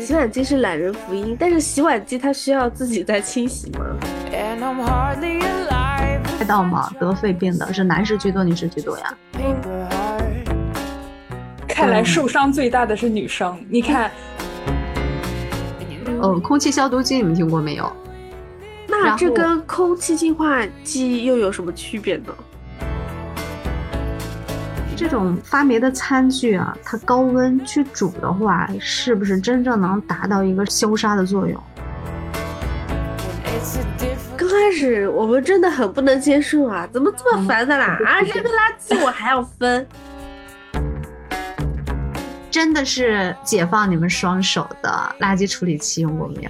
洗碗机是懒人福音，但是洗碗机它需要自己在清洗吗？知道吗？得肺病的是男士居多，女士居多呀。看来受伤最大的是女生。你看，呃，空气消毒机你们听过没有？那这跟空气净化机又有什么区别呢？这种发霉的餐具啊，它高温去煮的话，是不是真正能达到一个消杀的作用？刚开始我们真的很不能接受啊，怎么这么烦的啦？啊，扔个垃圾我还要分，真的是解放你们双手的垃圾处理器用过没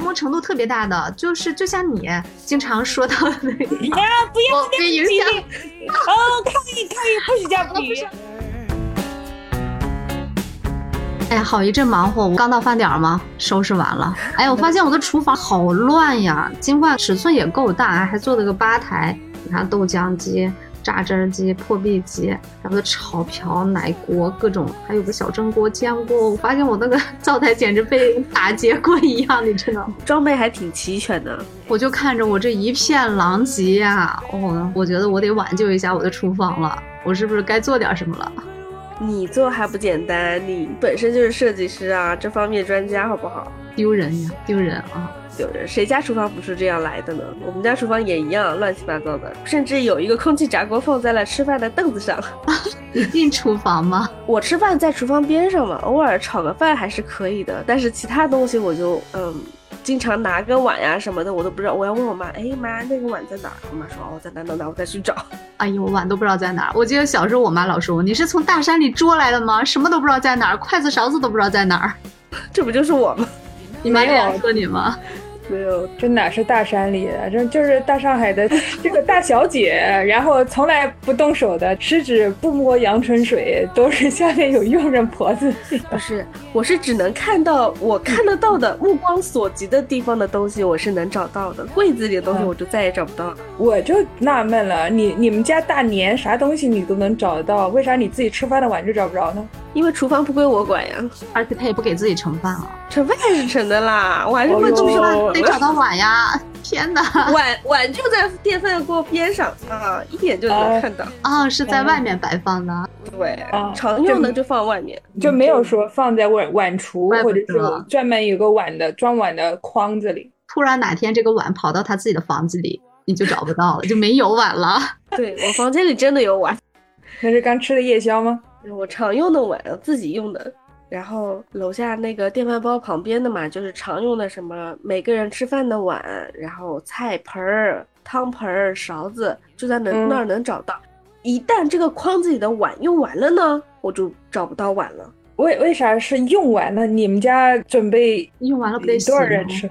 磨程度特别大的，就是就像你经常说到的那个，呀，不要被影响。哦，抗议抗议，不许加不许。哎呀，好一阵忙活，我刚到饭点吗？收拾完了。哎呀，我发现我的厨房好乱呀，尽管尺寸也够大，还做了个吧台。你看豆浆机、榨汁机、破壁机，然后炒瓢、奶锅各种，还有个小蒸锅、煎锅。我发现我那个灶台简直被打劫过一样，你知道吗？装备还挺齐全的。我就看着我这一片狼藉呀，哦，我觉得我得挽救一下我的厨房了。我是不是该做点什么了？你做还不简单，你本身就是设计师啊，这方面专家，好不好？丢人呀，丢人啊！丢人！谁家厨房不是这样来的呢？我们家厨房也一样，乱七八糟的，甚至有一个空气炸锅放在了吃饭的凳子上。你进厨房吗？我吃饭在厨房边上嘛，偶尔炒个饭还是可以的，但是其他东西我就嗯。经常拿个碗呀什么的，我都不知道。我要问我妈，哎妈，那个碗在哪儿？我妈说哦，在哪哪哪，我再去找。哎呦，碗都不知道在哪儿。我记得小时候我妈老说，你是从大山里捉来的吗？什么都不知道在哪儿，筷子勺子都不知道在哪儿。这不就是我吗？你妈这样说你吗？没有，这哪是大山里的？这就是大上海的 这个大小姐，然后从来不动手的，十指不摸阳春水，都是下面有佣人婆子。不是，我是只能看到我看得到的目光所及的地方的东西，我是能找到的。柜子里的东西我就再也找不到了。我就纳闷了，你你们家大年啥东西你都能找得到，为啥你自己吃饭的碗就找不着呢？因为厨房不归我管呀，而且他也不给自己盛饭啊，盛饭是盛的啦，我还是会做饭，得找到碗呀！天哪，碗碗就在电饭锅边上啊，一眼就能看到。啊，是在外面摆放的，对，常用的就放外面，就没有说放在碗碗橱或者是专门有个碗的装碗的筐子里。突然哪天这个碗跑到他自己的房子里，你就找不到了，就没有碗了。对我房间里真的有碗，那是刚吃的夜宵吗？我常用的碗，自己用的。然后楼下那个电饭煲旁边的嘛，就是常用的什么每个人吃饭的碗，然后菜盆儿、汤盆儿、勺子，就在那那儿能找到。一旦这个筐子里的碗用完了呢，我就找不到碗了。为为啥是用完了？你们家准备用完了不得多少人吃？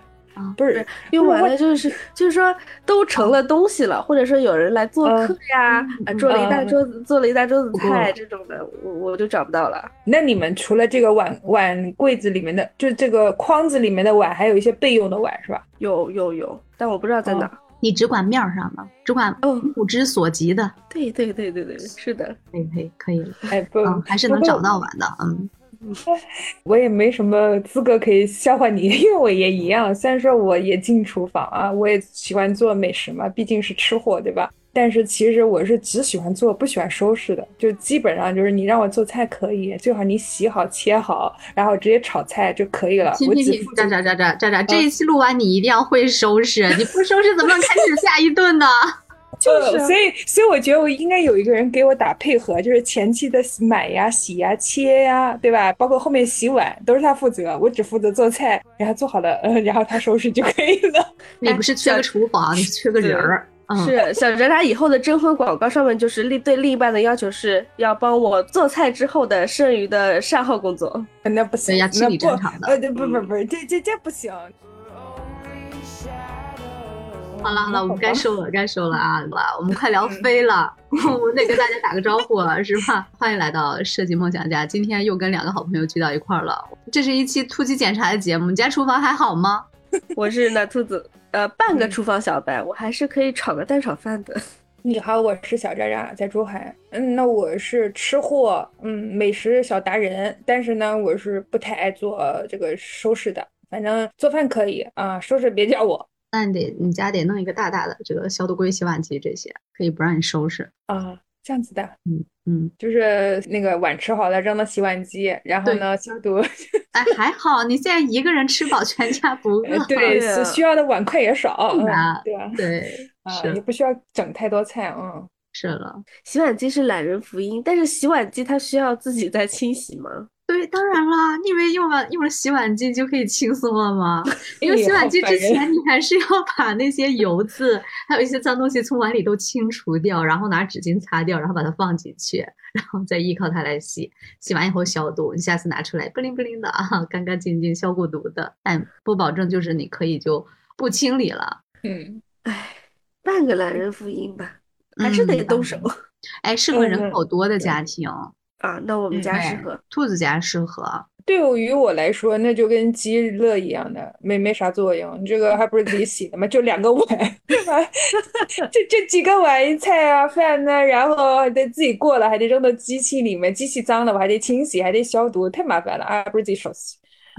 不是用完了，就是就是说都成了东西了，或者说有人来做客呀，啊，做了一大桌子，做了一大桌子菜这种的，我我就找不到了。那你们除了这个碗碗柜子里面的，就这个筐子里面的碗，还有一些备用的碗是吧？有有有，但我不知道在哪。你只管面上的，只管目之所及的。对对对对对，是的，可以可以可以了。哎不，还是能找到碗的，嗯。我也没什么资格可以笑话你，因为我也一样。虽然说我也进厨房啊，我也喜欢做美食嘛，毕竟是吃货，对吧？但是其实我是只喜欢做，不喜欢收拾的。就基本上就是你让我做菜可以，最好你洗好切好，然后直接炒菜就可以了。我只渣渣渣渣渣渣，这一期录完你一定要会收拾，你不收拾怎么能开始下一顿呢？就是，所以，所以我觉得我应该有一个人给我打配合，就是前期的买呀、洗呀、切呀，对吧？包括后面洗碗都是他负责，我只负责做菜，然后做好了，嗯，然后他收拾就可以了。你不是缺个厨房，你缺个人儿。是小哲他以后的征婚广告上面就是另对另一半的要求是要帮我做菜之后的剩余的善后工作，那不行，那清理战场的。呃，不不不，这这这不行。好了好了，我们该收了，该收了啊！我们快聊飞了，我们得跟大家打个招呼了，是吧？欢迎来到设计梦想家，今天又跟两个好朋友聚到一块儿了。这是一期突击检查的节目，你家厨房还好吗？我是那兔子，呃，半个厨房小白，我还是可以炒个蛋炒饭的。你好，我是小渣渣，在珠海。嗯，那我是吃货，嗯，美食小达人。但是呢，我是不太爱做这个收拾的。反正做饭可以啊，收拾别叫我。那你得你家得弄一个大大的这个消毒柜、洗碗机这些，可以不让你收拾啊。这样子的，嗯嗯，就是那个碗吃好了扔到洗碗机，然后呢消毒。哎，还好你现在一个人吃饱全家不饿。对，所需要的碗筷也少，对吧？对，啊，也不需要整太多菜，嗯。是了，洗碗机是懒人福音，但是洗碗机它需要自己在清洗吗？对，当然啦，你以为用了用了洗碗机就可以轻松了吗？用洗碗机之前，你还是要把那些油渍，还有一些脏东西从碗里都清除掉，然后拿纸巾擦掉，然后把它放进去，然后再依靠它来洗。洗完以后消毒，你下次拿出来不灵不灵的啊，干干净净，消过毒的。但不保证就是你可以就不清理了。嗯，哎，半个懒人福音吧，还是得动手。哎，适合人口多的家庭。啊，那我们家适合，兔子家适合。对于我来说，那就跟鸡乐一样的，没没啥作用。你这个还不是自己洗的吗？就两个碗，对吧？这这几个碗，菜啊饭呢，然后还得自己过了，还得扔到机器里面，机器脏了我还得清洗，还得消毒，太麻烦了啊！不是自己手洗，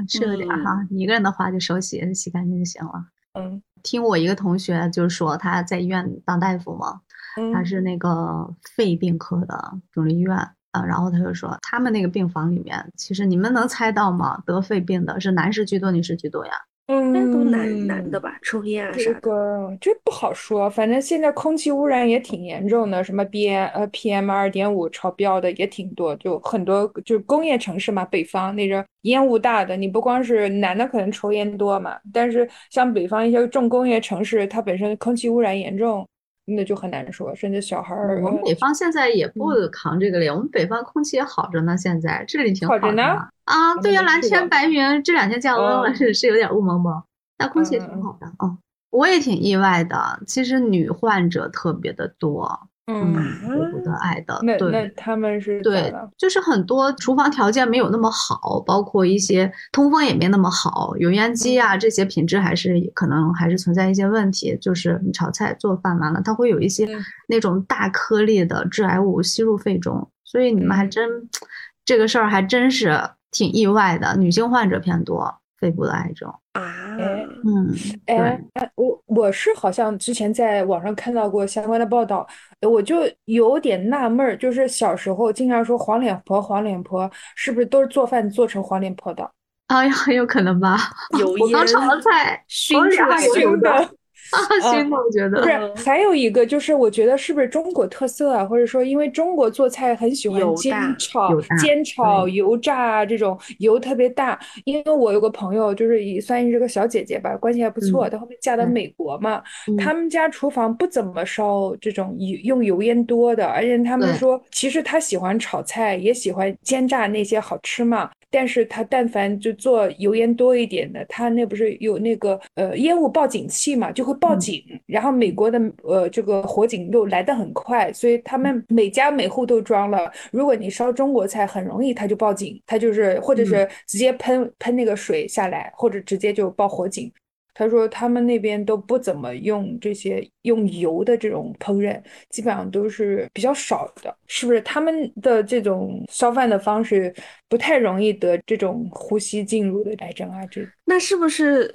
是有点哈。你一个人的话就手洗，洗干净就行了。嗯，听我一个同学就是说他在医院当大夫嘛，他是那个肺病科的肿瘤医院。啊，然后他就说，他们那个病房里面，其实你们能猜到吗？得肺病的是男士居多，女士居多呀？嗯，都男男的吧，抽烟啊啥的。这个这不好说，反正现在空气污染也挺严重的，什么 B 呃 PM 二点五超标的也挺多，就很多就工业城市嘛，北方那个烟雾大的，你不光是男的可能抽烟多嘛，但是像北方一些重工业城市，它本身空气污染严重。那就很难说，甚至小孩儿。我们北方现在也不扛这个脸，我们北方空气也好着呢，现在这里挺好的呢。啊，对呀，蓝天白云，这两天降温了，是是有点雾蒙蒙，但空气挺好的啊。我也挺意外的，其实女患者特别的多。嗯，舍不得爱的，那那他们是对，就是很多厨房条件没有那么好，包括一些通风也没那么好，油烟机啊这些品质还是可能还是存在一些问题。就是你炒菜做饭完了，它会有一些那种大颗粒的致癌物吸入肺中，所以你们还真这个事儿还真是挺意外的，女性患者偏多。肺部的癌症啊，嗯，哎哎，我我是好像之前在网上看到过相关的报道，我就有点纳闷儿，就是小时候经常说黄脸婆，黄脸婆是不是都是做饭做成黄脸婆的？啊，很有可能吧，油烟，我刚炒的菜熏出来的。啊，行，我觉得不是，还有一个就是，我觉得是不是中国特色啊？或者说，因为中国做菜很喜欢煎炒、煎炒、油炸这种油特别大。因为我有个朋友，就是也算是个小姐姐吧，关系还不错。她后面嫁到美国嘛，他们家厨房不怎么烧这种油用油烟多的，而且他们说，其实她喜欢炒菜，也喜欢煎炸那些好吃嘛。但是他但凡就做油烟多一点的，他那不是有那个呃烟雾报警器嘛，就会报警。然后美国的呃这个火警又来得很快，所以他们每家每户都装了。如果你烧中国菜，很容易他就报警，他就是或者是直接喷喷那个水下来，或者直接就报火警。他说他们那边都不怎么用这些用油的这种烹饪，基本上都是比较少的，是不是？他们的这种烧饭的方式不太容易得这种呼吸进入的癌症啊？这那是不是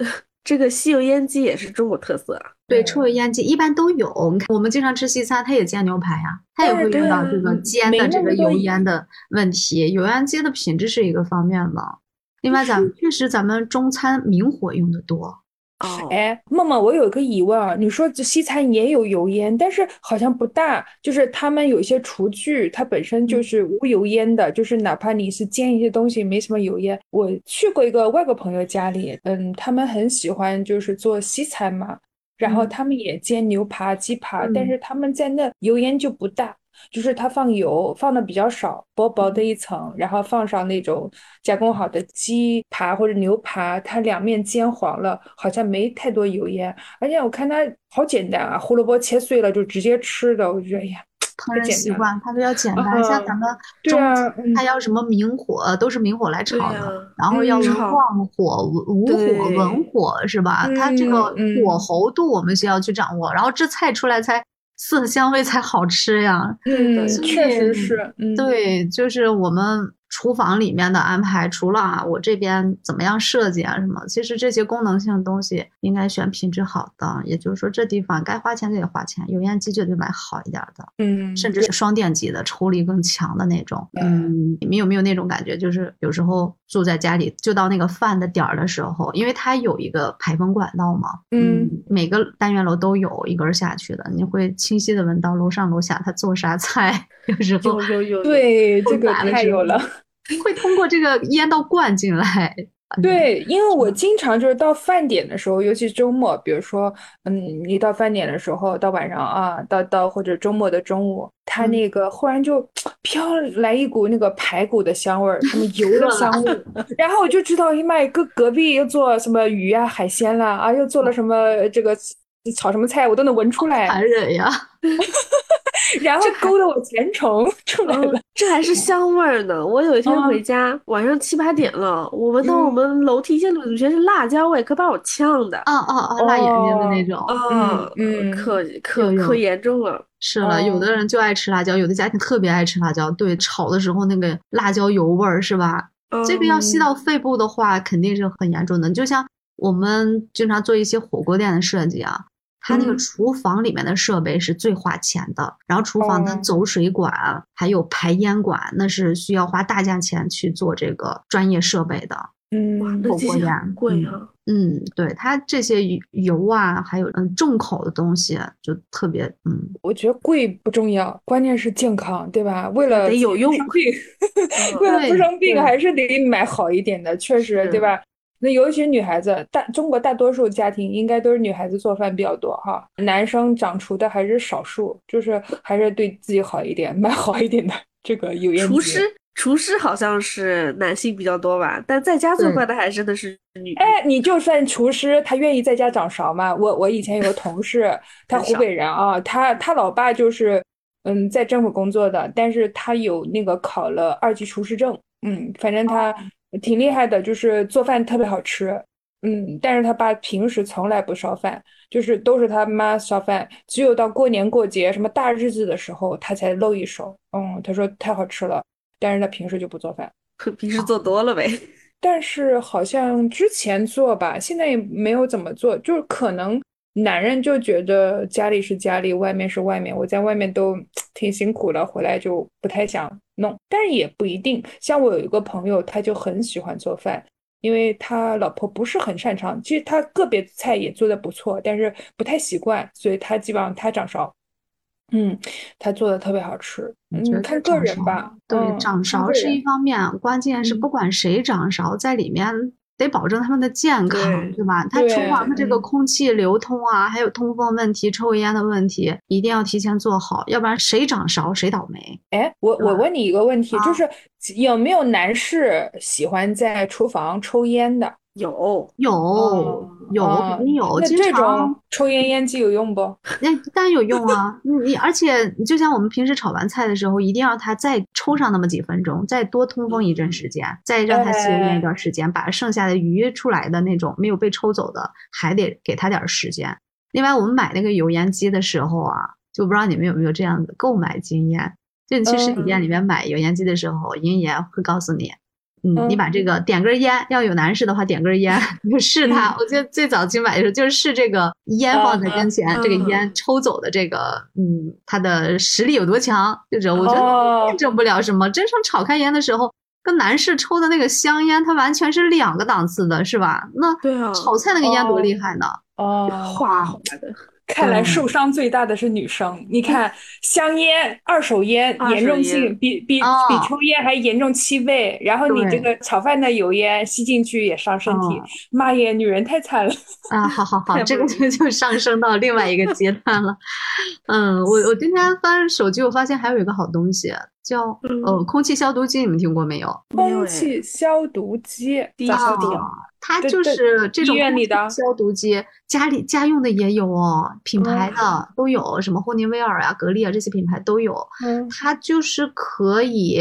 这个吸油烟机也是中国特色啊？对，抽油烟机一般都有。你看我们经常吃西餐，它也煎牛排呀，它也会用到这个煎的这个油烟的问题。油烟机的品质是一个方面嘛。另外，咱们确实咱们中餐明火用的多。哦，哎，梦梦，我有个疑问啊，你说这西餐也有油烟，但是好像不大，就是他们有一些厨具，它本身就是无油烟的，就是哪怕你是煎一些东西，没什么油烟。我去过一个外国朋友家里，嗯，他们很喜欢就是做西餐嘛，然后他们也煎牛扒、鸡扒，但是他们在那油烟就不大。就是它放油放的比较少，薄薄的一层，然后放上那种加工好的鸡扒或者牛扒，它两面煎黄了，好像没太多油烟，而且我看它好简单啊，胡萝卜切碎了就直接吃的，我觉得哎呀，烹饪习惯它比较简单，像咱们中它要什么明火都是明火来炒的，然后要旺火、无火、文火是吧？它这个火候度我们需要去掌握，然后这菜出来才。色香味才好吃呀。嗯，确实是，嗯，对，就是我们厨房里面的安排，除了啊我这边怎么样设计啊什么，其实这些功能性的东西应该选品质好的。也就是说，这地方该花钱就得花钱，油烟机就得买好一点的，嗯，甚至是双电机的，抽力更强的那种。嗯，你们有没有那种感觉？就是有时候住在家里，就到那个饭的点儿的时候，因为它有一个排风管道嘛，嗯，每个单元楼都有一根儿下去的，你会清晰的闻到楼上楼下他做啥菜，有时候有有有，对，这个太有了。会通过这个烟道灌进来。对，因为我经常就是到饭点的时候，尤其周末，比如说，嗯，你到饭点的时候，到晚上啊，到到或者周末的中午，它那个忽然就飘来一股那个排骨的香味儿，什么 油的香味儿，然后我就知道，哎呀妈呀，隔隔壁又做什么鱼啊、海鲜啦，啊，又做了什么这个炒什么菜，我都能闻出来，残忍呀！然后勾的我馋虫出来了。嗯，这还是香味儿呢。我有一天嗯回家，晚上七八点了，我闻到我嗯们楼梯间里全是辣椒味，可把我呛的。啊啊啊！辣眼睛的那种。啊，嗯可可可严重了。是了，有的哦人就爱吃辣椒，有的家庭特别爱吃辣椒。对，炒的时候那个辣椒油味儿是吧？这个要吸嗯到肺部的话，肯定是很严重的。就像我们经常做一些火锅店的设计啊，它那个嗯厨房里面的设备是最花钱的，然后厨房的哦走水管还有排烟管，那是需要花大价钱去做这个专业设备的。嗯，那这些火锅店很贵啊。嗯，对，它这些油油啊，还有嗯重口的东西，就特别嗯，我觉得贵不重要，关键是健康，对吧？为了得有用为了不生病，还是得买好一点的，确实，对吧？那尤其女孩子，大中国大多数家庭应该都是女孩子做饭比较多哈，男生掌厨的还是少数，就是还是对自己好一点，买好一点的这个油烟机厨师，厨师好像是男性比较多吧，但在家做饭的还真的是女。哎，你就算厨师，他愿意在家掌勺吗？我我以前有个同事，他湖北人啊，他他老爸就是嗯在政府工作的，但是他有那个考了二级厨师证，嗯，反正他挺厉害的，就是做饭特别好吃，嗯，但是他爸平时从来不烧饭，就是都是他妈烧饭，只有到过年过节什么大日子的时候，他才露一手，嗯，他说太好吃了，但是他平时就不做饭。平时做多了呗。但是好像之前做吧，现在也没有怎么做，就是可能男人就觉得家里是家里，外面是外面，我在外面都 挺辛苦了，回来就不太想弄，但是也不一定。像我有一个朋友，他就很喜欢做饭，因为他老婆不是很擅长，其实他个别菜也做的不错，但是不太习惯，所以他基本上他掌勺。嗯，他做的特别好吃，嗯，看个人吧。对，嗯掌勺是一方面，关键是嗯不管谁掌勺，在里面得保证他们的健康，对对吧？他厨房的这个嗯空气流通啊，还有通风问题、抽烟的问题，一定要提前做好，要不然谁掌勺谁倒霉。哎，我我问你一个问题，就啊是有没有男士喜欢在厨房抽烟的？有，有、哦有哦肯定有，经常种抽烟烟机有用不？那当然有用啊！你你而且就像我们平时炒完菜的时候，一定要它再抽上那么几分钟，再多通风一阵时间，再让它吸一段时间，把剩下的余出来的那种没有被抽走的，还得给它点时间。另外，我们买那个油烟机的时候啊，就不知道你们有没有这样的购买经验？就你去实体店里面买油烟机的时候，营业员会告诉你。嗯，你把这个点根烟，要有男士的话点根烟，你就试它。我记得最早去买的时候，就是试这个烟放在跟前，嗯这个烟抽走的这个，嗯，它的实力有多强？就是我觉得哦验证不了什么。真正炒开烟的时候，跟男士抽的那个香烟，它完全是两个档次的，是吧？那对啊，炒菜那个烟多厉害呢？哦，哗哗的。看来受伤最大的是女生。你看，香烟、二手烟严重性比比哦比抽烟还严重七倍，然后你这个炒饭的油烟吸进去也伤身体哦。妈耶，女人太惨了。啊，好好好，太这个就就上升到另外一个阶段了。嗯，我我今天翻手机，我发现还有一个好东西叫呃空气消毒机，你们听过没有？空气消毒机第一咋消毒次听？它就是这种消毒机，家里家用的也有哦，品牌的都有，什么霍尼韦尔啊、格力啊这些品牌都有。嗯它就是可以，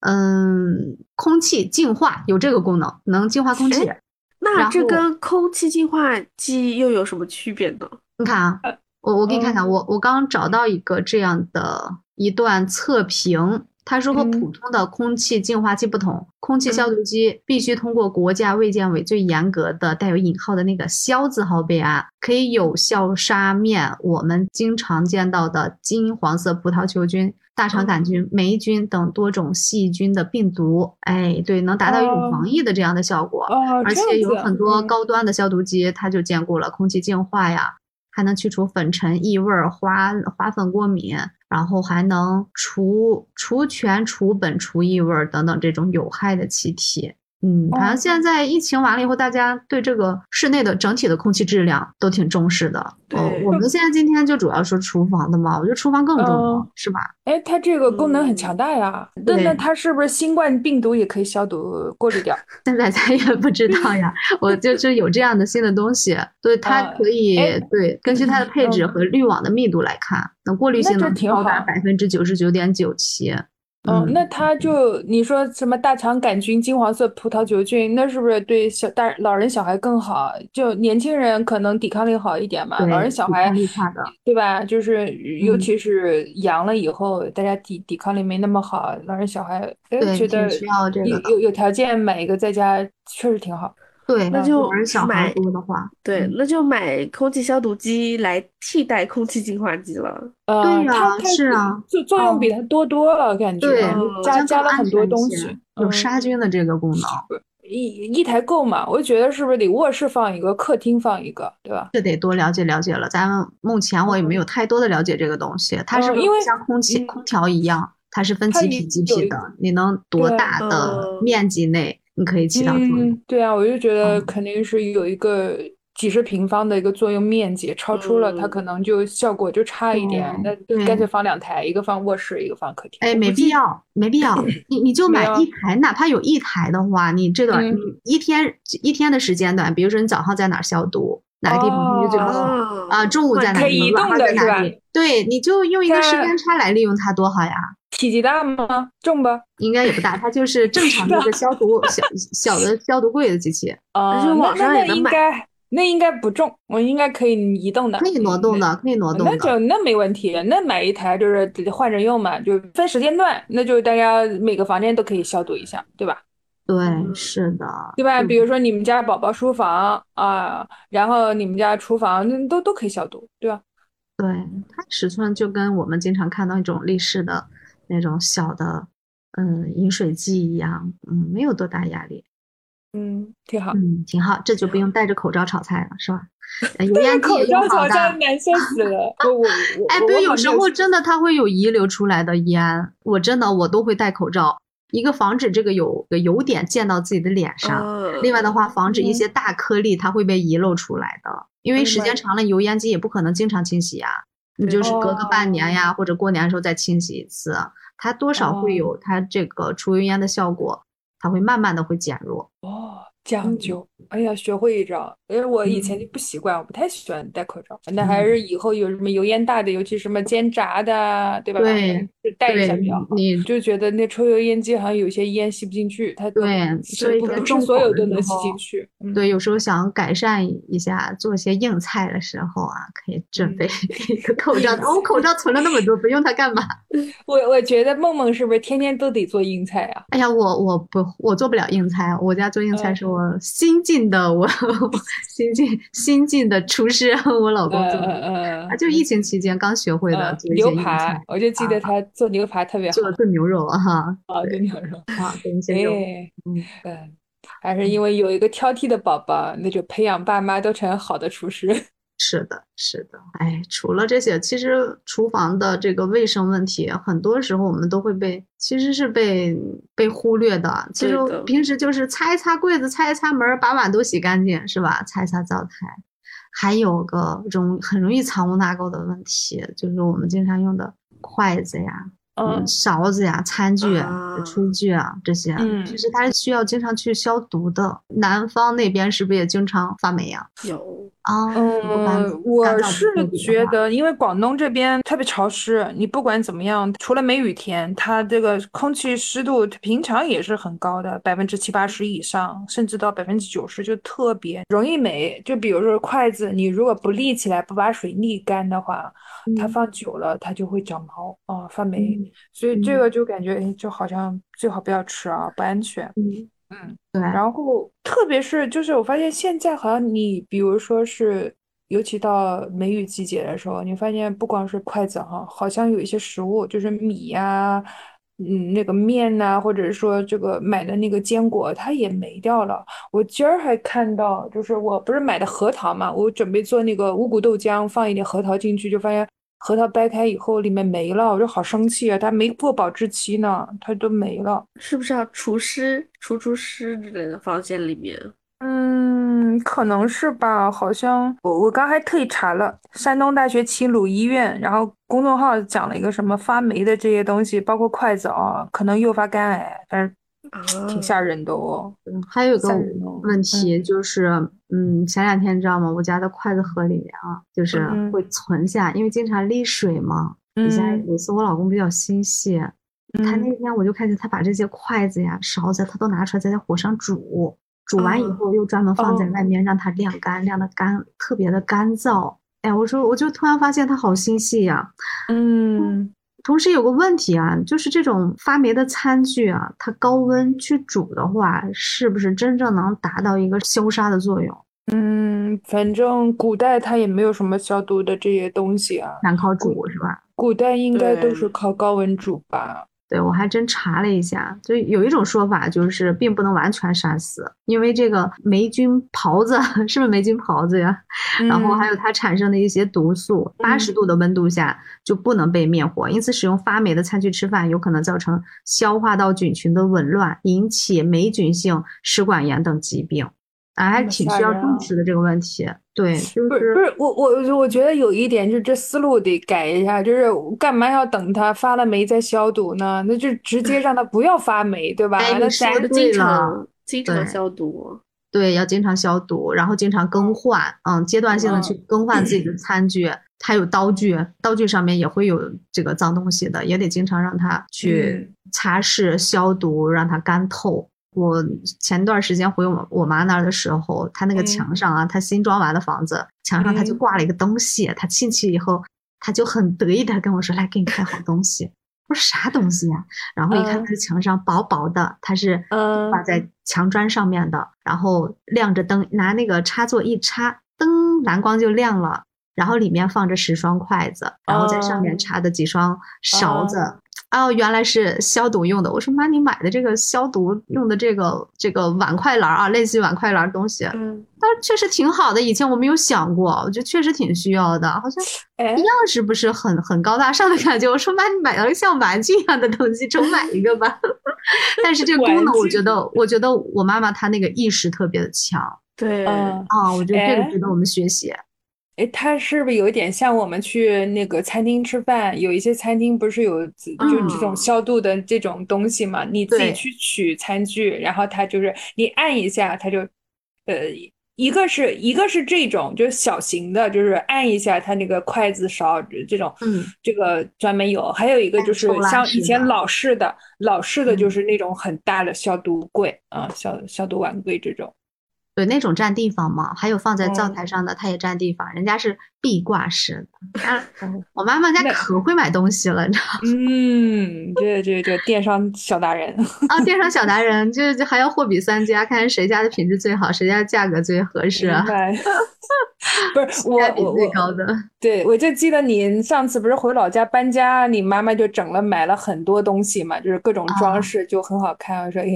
嗯，空气净化有这个功能，能净化空气。那这跟空气净化机又有什么区别呢？你看啊，我我给你看看，我我刚找到一个这样的一段测评。他说和普通的空气净化器不同，空气消毒机必须通过国家卫健委最严格的带有引号的那个“消”字号备案，可以有效杀灭我们经常见到的金黄色葡萄球菌、大肠杆菌、霉菌等多种细菌的病毒。哎，对，能达到一种防疫的这样的效果。哦，而且有很多高端的消毒机，它就兼顾了空气净化呀，还能去除粉尘、异味、花花粉过敏。然后还能除除醛、除苯、除异味等等这种有害的气体。嗯，反正现在疫情完了以后，大家对这个室内的整体的空气质量都挺重视的。对，我们现在今天就主要说厨房的嘛，我觉得厨房更重要，是吧？哎，它这个功能很强大呀。那那它是不是新冠病毒也可以消毒过滤掉？现在咱也不知道呀。我就是有这样的新的东西，对它可以对根据它的配置和滤网的密度来看，那过滤性能高达百分之九十九点九七。嗯，那它就你说什么大肠杆菌、金黄色葡萄球菌，那是不是对小大老人小孩更好？就年轻人可能抵抗力好一点嘛，老人小孩对吧？就是尤其是阳了以后，大家抵抵抗力没那么好，老人小孩觉得有有有条件买一个在家确实挺好。对，那就买多的话，对，那就买空气消毒机来替代空气净化机了。呃，对呀，是啊，就作用比它多多了，感觉加加了很多东西，有杀菌的这个功能。一一台够吗？我觉得是不是得卧室放一个，客厅放一个，对吧？这得多了解了解了。咱们目前我也没有太多的了解这个东西，它是因为像空气空调一样，它是分几匹几匹的，你能多大的面积内？你可以起到作用。对啊，我就觉得肯定是有一个几十平方的一个作用面积，超出了它可能就效果就差一点。那干脆放两台，一个放卧室，一个放客厅。哎，没必要，没必要。你你就买一台，哪怕有一台的话，你这个一天一天的时间段，比如说你早上在哪消毒，哪个地方空气最好啊？中午在哪里？晚上在哪里？对，你就用一个时间差来利用它，多好呀！体积大吗？重吧？应该也不大，它就是正常的一个消毒小小的消毒柜的机器。啊，那那应该那应该不重，我应该可以移动的，可以挪动的，可以挪动的。那就那没问题，那买一台就是换着用嘛，就分时间段，那就大家每个房间都可以消毒一下，对吧？对，是的，对吧？比如说你们家宝宝书房啊，然后你们家厨房那都都可以消毒，对吧？对，它尺寸就跟我们经常看到那种立式的。那种小的，嗯，饮水机一样，嗯，没有多大压力，嗯，挺好，嗯，挺好，这就不用戴着口罩炒菜了，是吧？油烟机也好的，难受死了。我我哎，对，有时候真的它会有遗留出来的烟，我真的我都会戴口罩，一个防止这个有个油点溅到自己的脸上，另外的话防止一些大颗粒它会被遗漏出来的，因为时间长了，油烟机也不可能经常清洗呀。你就是隔个半年呀，或者过年的时候再清洗一次，它多少会有它这个除油烟的效果，它会慢慢的会减弱。哦。讲究，哎呀，学会一招。因为我以前就不习惯，我不太喜欢戴口罩。那还是以后有什么油烟大的，尤其什么煎炸的，对吧？对，就戴一下比较好。你就觉得那抽油烟机好像有些烟吸不进去，它对，所以不是所有都能吸进去。对，有时候想改善一下，做一些硬菜的时候啊，可以准备 一个口罩。我口罩存了那么多，不用它干嘛？我我觉得梦梦是不是天天都得做硬菜啊？哎呀，我我不我做不了硬菜，我家做硬菜是我。新晋的我，新晋新晋的厨师，我老公做的，他就疫情期间刚学会的牛排，我就记得他做牛排特别好，做炖牛肉哈，啊炖牛肉啊炖一些肉，嗯嗯，还是因为有一个挑剔的宝宝，那就培养爸妈都成好的厨师。是的，是的，哎，除了这些，其实厨房的这个卫生问题，很多时候我们都会被，其实是被被忽略的。其实平时就是擦一擦柜子，擦一擦门，把碗都洗干净，是吧？擦一擦灶台。还有个容很容易藏污纳垢的问题，就是我们经常用的筷子呀。嗯，勺子呀、餐具、厨具啊，这些，其实它是需要经常去消毒的。南方那边是不是也经常发霉呀？有啊，嗯，我是觉得，因为广东这边特别潮湿，你不管怎么样，除了梅雨天，它这个空气湿度平常也是很高的，百分之七八十以上，甚至到百分之九十，就特别容易霉。就比如说筷子，你如果不立起来，不把水沥干的话，它放久了它就会长毛啊，发霉。所以这个就感觉，哎，就好像最好不要吃啊，不安全。嗯。嗯，对，然后特别是就是我发现现在好像你比如说是，尤其到梅雨季节的时候，你发现不光是筷子哈，好像有一些食物就是米呀，嗯，那个面呐，或者是说这个买的那个坚果，它也没掉了。我今儿还看到，就是我不是买的核桃嘛，我准备做那个五谷豆浆，放一点核桃进去，就发现。核桃掰开以后，里面没了，我就好生气啊！它没过保质期呢，它都没了，是不是要除湿、除除湿之类的房间里面？嗯，可能是吧。好像我我刚还特意查了山东大学齐鲁医院，然后公众号讲了一个什么发霉的这些东西，包括筷子啊，可能诱发肝癌，但是。挺吓人的哦。还有一个问题就是，嗯，前两天你知道吗？我家的筷子盒里面啊，就是会存下，因为经常沥水嘛。以前有一次我老公比较心细，他那天我就看见他把这些筷子呀、勺子，他都拿出来在火上煮，煮完以后又专门放在外面让它晾干，晾的干特别的干燥。哎，我说我就突然发现他好心细呀。嗯。同时有个问题啊，就是这种发霉的餐具啊，它高温去煮的话，是不是真正能达到一个消杀的作用？嗯，反正古代它也没有什么消毒的这些东西啊，全靠煮是吧？古代应该都是靠高温煮吧。对，我还真查了一下，就有一种说法，就是并不能完全杀死，因为这个霉菌孢子 是不是霉菌孢子呀？然后还有它产生的一些毒素，八十度的温度下就不能被灭活，因此使用发霉的餐具吃饭，有可能造成消化道菌群的紊乱，引起霉菌性食管炎等疾病。啊，还挺需要重视的这个问题。对，就是不是不是我我我觉得有一点，就这思路得改一下，就是干嘛要等它发了霉再消毒呢？那就直接让它不要发霉，对吧？那咱经常经常消毒，对，要经常消毒，然后经常更换，嗯，阶段性的去更换自己的餐具，还有刀具，刀具上面也会有这个脏东西的，也得经常让它去擦拭消毒，让它干透。我前段时间回我我妈那儿的时候，她那个墙上啊，她新装完的房子，墙上她就挂了一个东西。她进去以后，她就很得意的跟我说：“来，给你看好东西。”我说：“啥东西呀？”然后一看，那个墙上薄薄的，它是挂在墙砖上面的，然后亮着灯，拿那个插座一插，灯蓝光就亮了。然后里面放着十双筷子，然后在上面插的几双勺子。哦，原来是消毒用的。我说妈，你买的这个消毒用的这个这个碗筷篮啊，类似于碗筷篮东西，嗯，但是确实挺好的。以前我没有想过，我觉得确实挺需要的，好像样式不是很很高大上的感觉。我说妈，你买了个像玩具一样的东西，重买一个吧。但是这个功能，我觉得，我觉得我妈妈她那个意识特别的强。对，啊，我觉得这个值得我们学习。哎，它是不是有点像我们去那个餐厅吃饭？有一些餐厅不是有就这种消毒的这种东西嘛？你自己去取餐具，然后它就是你按一下，它就，呃，一个是一个是这种就是小型的，就是按一下它那个筷子勺这种，嗯，这个专门有。还有一个就是像以前老式的老式的就是那种很大的消毒柜啊，消消毒碗柜这种。对，那种占地方嘛，还有放在灶台上的，它也占地方。人家是壁挂式的。我妈妈家可会买东西了，你知道吗？嗯，对对对电商小达人啊，电商小达人，就是还要货比三家，看谁家的品质最好，谁家价格最合适。不是我我最高的，对我就记得你上次不是回老家搬家，你妈妈就整了买了很多东西嘛，就是各种装饰就很好看。我说哎，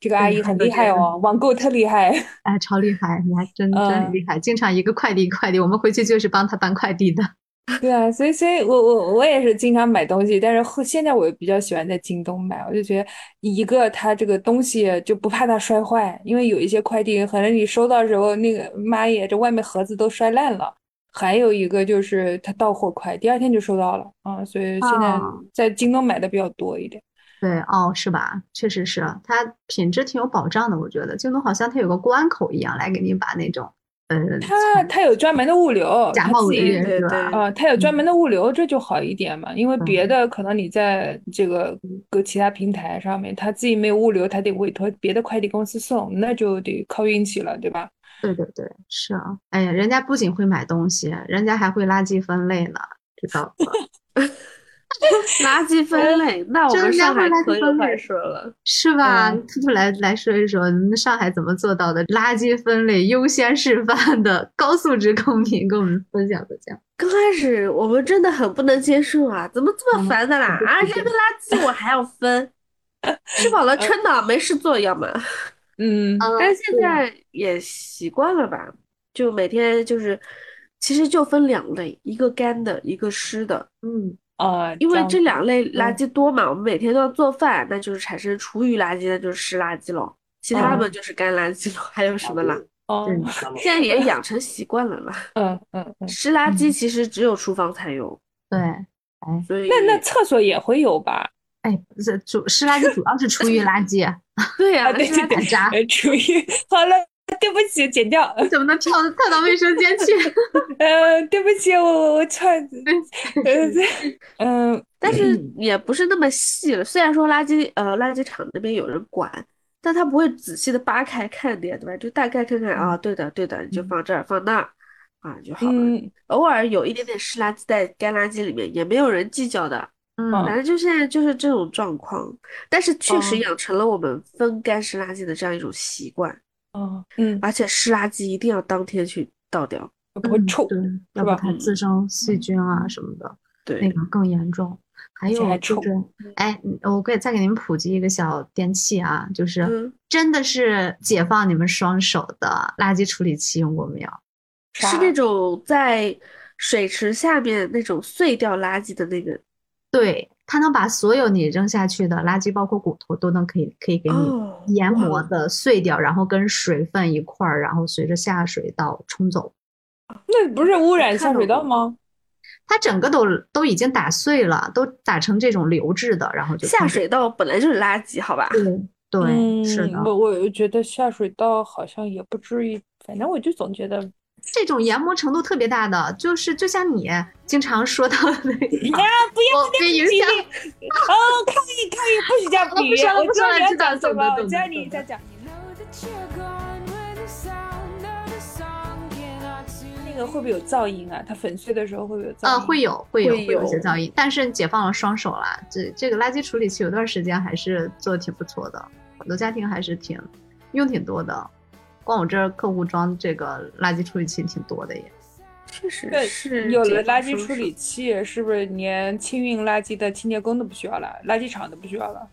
这个阿姨很厉害哦，网购特厉害，哎，超厉害，你还真真厉害，经常一个快递快递，我们回去就是帮她搬快递的。对啊，所以所以，我我我也是经常买东西，但是后现在我比较喜欢在京东买，我就觉得一个它这个东西就不怕它摔坏，因为有一些快递可能你收到时候那个妈耶，这外面盒子都摔烂了，还有一个就是它到货快，第二天就收到了啊，所以现在在京东买的比较多一点。对哦，是吧？确实是，它品质挺有保障的，我觉得京东好像它有个关口一样来给你把那种。呃，它它有专门的物流，假冒伪劣是吧？啊，它有专门的物流，这就好一点嘛。因为别的可能你在这个各其他平台上面，他自己没有物流，他得委托别的快递公司送，那就得靠运气了，对吧？对对对，是啊。哎呀，人家不仅会买东西，人家还会垃圾分类呢，知道吗？垃圾分类，那我们上海可有话说了，是吧？来来说一说，上海怎么做到的？垃圾分类优先示范的高素质公民，跟我们分享分享。刚开始我们真的很不能接受啊，怎么这么烦的啦？啊，扔个垃圾我还要分，吃饱了 撑的，没事做要么。嗯，但是现在也习惯了吧？就每天就是，其实就分两类，一个干的，一个湿的。嗯。呃，因为这两类垃圾多嘛，我们每天都要做饭，那就是产生厨余垃圾，那就是湿垃圾喽。其他的就是干垃圾喽。还有什么啦？哦，现在也养成习惯了啦。嗯 嗯嗯。湿垃圾其实只有厨房才有。对，哎，所以那那厕所也会有吧？哎，不是主湿垃圾主要是厨余垃圾。对呀，对对对，厨余 好了。对不起，剪掉。怎么能跳跳到卫生间去？呃，对不起，我我我串。嗯，但是也不是那么细了。虽然说垃圾呃垃圾场那边有人管，但他不会仔细的扒开看的，对吧？就大概看看啊，对的对的，你就放这儿放那儿啊就好了。偶尔有一点点湿垃圾在干垃圾里面，也没有人计较的。嗯，反正就现在就是这种状况。但是确实养成了我们分干湿垃圾的这样一种习惯。哦，嗯，而且湿垃圾一定要当天去倒掉，不会臭，对，要不它滋生细菌啊什么的，对，那个更严重。还有就是，哎，我可以再给你们普及一个小电器啊，就是真的是解放你们双手的垃圾处理器，用过没有？是那种在水池下面那种碎掉垃圾的那个，对。它能把所有你扔下去的垃圾，包括骨头，都能可以可以给你研磨的碎掉，然后跟水分一块儿，然后随着下水道冲走。那不是污染下水道吗？它整个都都已经打碎了，都打成这种流质的，然后就下水道本来就是垃圾，好吧？对对，是的。我我觉得下水道好像也不至于，反正我就总觉得。这种研磨程度特别大的，就是就像你经常说到的那个，呀，不要被影响。哦，可以可以，不许这样比。不说了不说了，知道怎么我教你再讲。那个会不会有噪音啊？它粉碎的时候会不会有噪音？啊，会有会有会有些噪音，但是解放了双手了。这这个垃圾处理器有段时间还是做的挺不错的，很多家庭还是挺用挺多的。光我这儿客户装这个垃圾处理器挺多的耶，确实是有了垃圾处理器，是不是连清运垃圾的清洁工都不需要了，垃圾场都不需要了？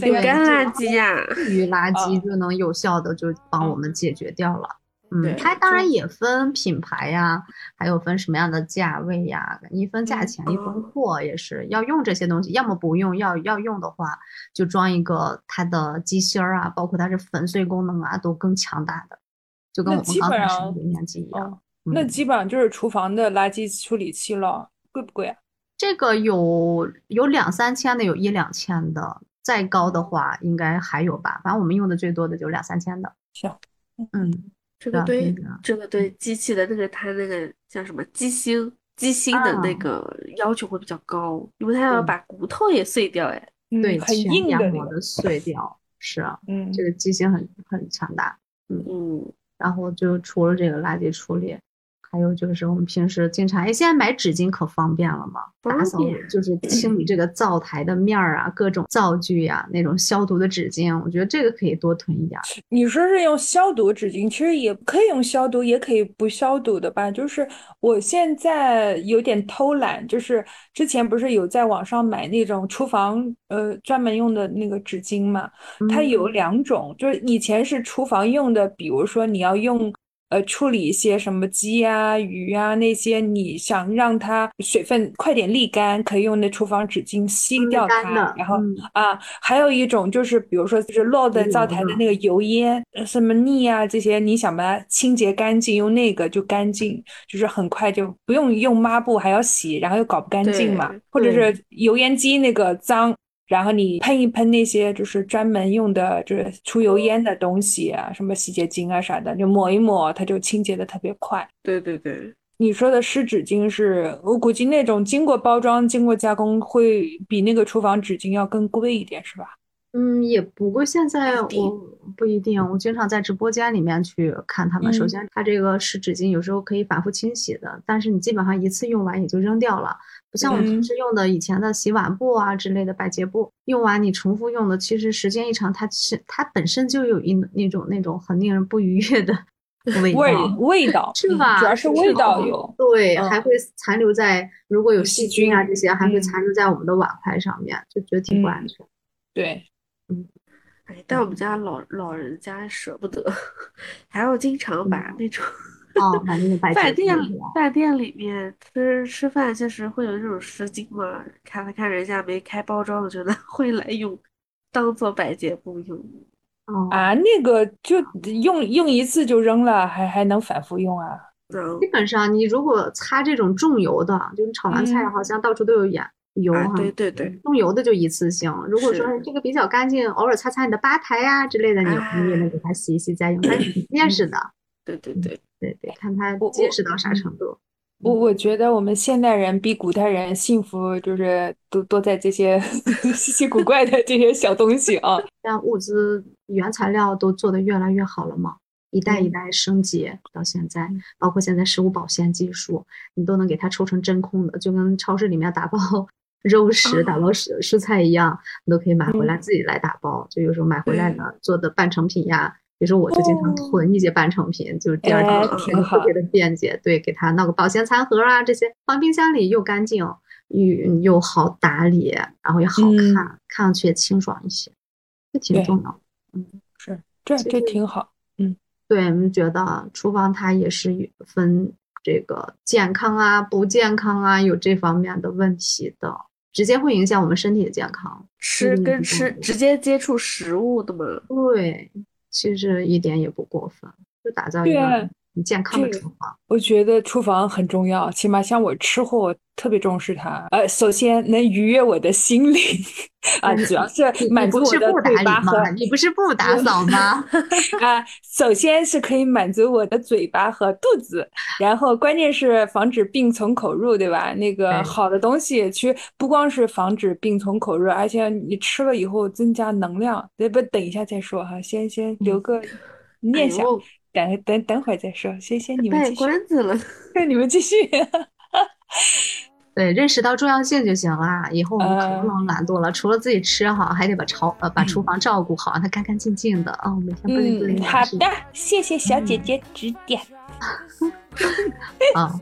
对，干垃圾呀，余垃圾就能有效的就帮我们解决掉了。嗯，它当然也分品牌呀，还有分什么样的价位呀，一分价钱一分货，也是要用这些东西，要么不用，要要用的话就装一个它的机芯儿啊，包括它是粉碎功能啊，都更强大的，就跟我们刚才说的年机一样。那基本上就是厨房的垃圾处理器了，贵不贵啊？这个有有两三千的，有一两千的，再高的话应该还有吧，反正我们用的最多的就两三千的。行，嗯。这个对这个对机器的那个它那个叫什么机芯机芯的那个要求会比较高，因为它要把骨头也碎掉哎，对，很硬的碎。掉，是啊，嗯，这个机芯很很强大，嗯。嗯，然后就除了这个垃圾处理。还有就是我们平时经常，哎，现在买纸巾可方便了嘛？打扫就是清理这个灶台的面儿啊，各种灶具呀，那种消毒的纸巾，我觉得这个可以多囤一点。你说是用消毒纸巾，其实也可以用消毒，也可以不消毒的吧？就是我现在有点偷懒，就是之前不是有在网上买那种厨房呃专门用的那个纸巾嘛？它有两种，就是以前是厨房用的，比如说你要用。呃，处理一些什么鸡啊、鱼啊那些，你想让它水分快点沥干，可以用那厨房纸巾吸掉它。然后啊，还有一种就是，比如说就是落在灶台的那个油烟，什么腻啊这些，你想把它清洁干净，用那个就干净，就是很快就不用用抹布还要洗，然后又搞不干净嘛。或者是油烟机那个脏。然后你喷一喷那些就是专门用的，就是出油烟的东西啊，什么洗洁精啊啥的，就抹一抹，它就清洁的特别快。对对对，你说的湿纸巾是我估计那种经过包装、经过加工，会比那个厨房纸巾要更贵一点，是吧？嗯，也不过现在我不一定，我经常在直播间里面去看他们。首嗯先，它这个湿纸巾有时候可以反复清洗的，但是你基本上一次用完也就扔掉了，不像我们平嗯时用的以前的洗碗布啊之类的百洁布，用完你重复用的，其实时间一长，它是它本身就有一那种那种很令人不愉悦的 味味道。味道嗯是吧？主要是味道有。对，嗯还会残留在如果有有细细菌啊这些，还会嗯残留在我们的碗筷上面，就觉得挺不安嗯全。对，哎，但我们家老老人家舍不得，还要经常把那种哦，把那个百洁布饭店是吧饭店里面吃吃饭，就是会有这种湿巾嘛，看了看人家没开包装的，觉得 会来用，当做百洁布用。哦，啊，那个就用用一次就扔了，还还能反复用啊？嗯基本上你如果擦这种重油的，就你炒完菜嗯好像到处都有盐油啊哈，，对对对，用油的就一次性。如果说这个比较干净，偶尔擦擦你的吧台呀、之类的，你你也能给它洗一洗再用，它是挺结实的。对对对，对对，看它结实到啥程度。我我觉得我们现代人比古代人幸福，就是都多在这些 稀奇古怪的这些小东西啊。像物资原材料都做得越来越好了嘛，一代一嗯代升级到现在嗯，包括现在食物保鲜技术，你都能给它抽成真空的，就跟超市里面打包肉食、打包食蔬菜一样，你都可以买回来嗯自己来打包。就有时候买回来呢做的半成品呀，比如说我就经常哦囤一些半成品，就是第二哎天挺好特别的便捷。对，给它弄个保鲜餐盒啊，这些放冰箱里又干净又又好打理，然后也好嗯看，看上去也清爽一些，这挺重要。嗯是，这这挺好。嗯对，我们觉得厨房它也是分这个健康啊、不健康啊，有这方面的问题的，直接会影响我们身体的健康。吃跟吃嗯直接接触食物的嘛，对，其实一点也不过分，就打造一个健康的厨房。我觉得厨房很重要，起码像我吃货，我特别重视它。呃，首先能愉悦我的心灵啊，主要是满足我的嘴巴和？你不是不打扫吗？啊，首先是可以满足我的嘴巴和肚子，然后关键是防止病从口入，对吧？那个好的东西，其实不光是防止病从口入，而且你吃了以后增加能量。对不，等一下再说哈，先先留个哎念想，呦，等等等会儿再说，先先你们卖继续，关子了。那你们继续。对，认识到重要性就行了。以后我们可呃不能懒惰了，除了自己吃好，还得把朝呃把厨房照顾好，让它干干净净的啊、每天不灵不灵嗯，好的，谢谢小姐姐指点。啊。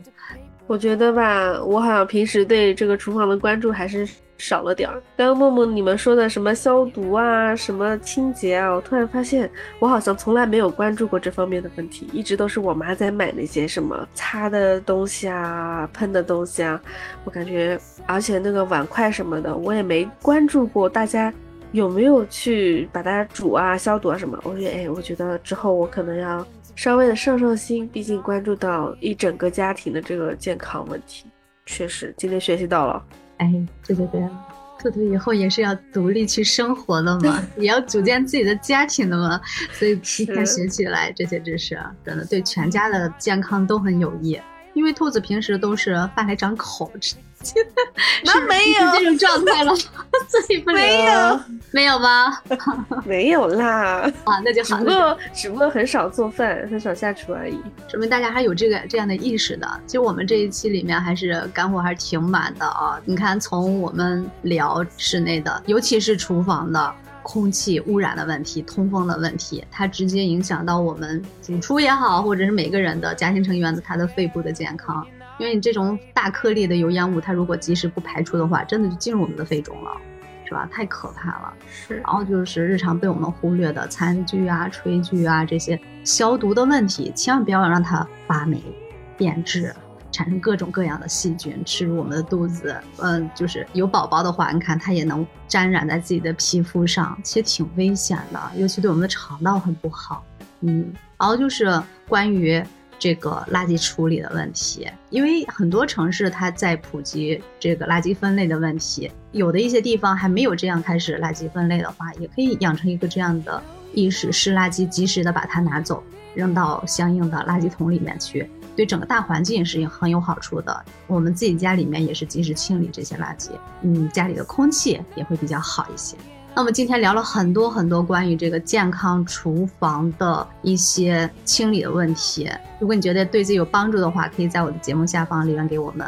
我觉得吧，我好像平时对这个厨房的关注还是少了点儿。刚刚梦梦你们说的什么消毒啊，什么清洁啊，我突然发现我好像从来没有关注过这方面的问题，一直都是我妈在买那些什么擦的东西啊、喷的东西啊。我感觉，而且那个碗筷什么的，我也没关注过大家有没有去把它煮啊、消毒啊什么。我觉得，哎，我觉得之后我可能要稍微的上上心，毕竟关注到一整个家庭的这个健康问题。确实，今天学习到了。哎，对对对，兔兔以后也是要独立去生活的嘛，也要组建自己的家庭的嘛，所以提前是学起来这些知识，啊真的对全家的健康都很有益。因为兔子平时都是饭还长口吃，那没有是这种状态了，所以不没有没有吗？没有啦，啊，那就好只不。过只不过很少做饭，很少下厨而已。说明大家还有这个这样的意识的。其实我们这一期里面还是干货还是挺满的啊！你看，从我们聊室内的，尤其是厨房的空气污染的问题、通风的问题，它直接影响到我们主厨也好，或者是每个人的家庭成员的他的肺部的健康。因为你这种大颗粒的油烟雾，它如果及时不排出的话，真的就进入我们的肺中了，是吧？太可怕了。是然后就是日常被我们忽略的餐具啊、炊具啊这些消毒的问题，千万不要让它发霉、变质，产生各种各样的细菌吃入我们的肚子。嗯，就是有宝宝的话，你看它也能沾染在自己的皮肤上，其实挺危险的，尤其对我们的肠道很不好。嗯，然后就是关于这个垃圾处理的问题，因为很多城市它在普及这个垃圾分类的问题，有的一些地方还没有这样开始垃圾分类的话，也可以养成一个这样的意识：湿垃圾及时的把它拿走，扔到相应的垃圾桶里面去，对整个大环境是很有好处的。我们自己家里面也是及时清理这些垃圾，嗯，家里的空气也会比较好一些。那么今天聊了很多很多关于这个健康厨房的一些清理的问题。如果你觉得对自己有帮助的话，可以在我的节目下方留言给我们。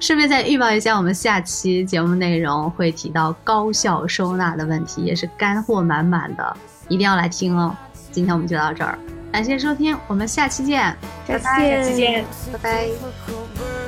顺便再预报一下，我们下期节目内容会提到高效收纳的问题，也是干货满满的，一定要来听哦。今天我们就到这儿，感谢收听，我们下期见，再下期见，拜拜。